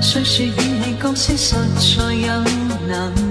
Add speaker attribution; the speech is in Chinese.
Speaker 1: 虽说与你角色实在有难度。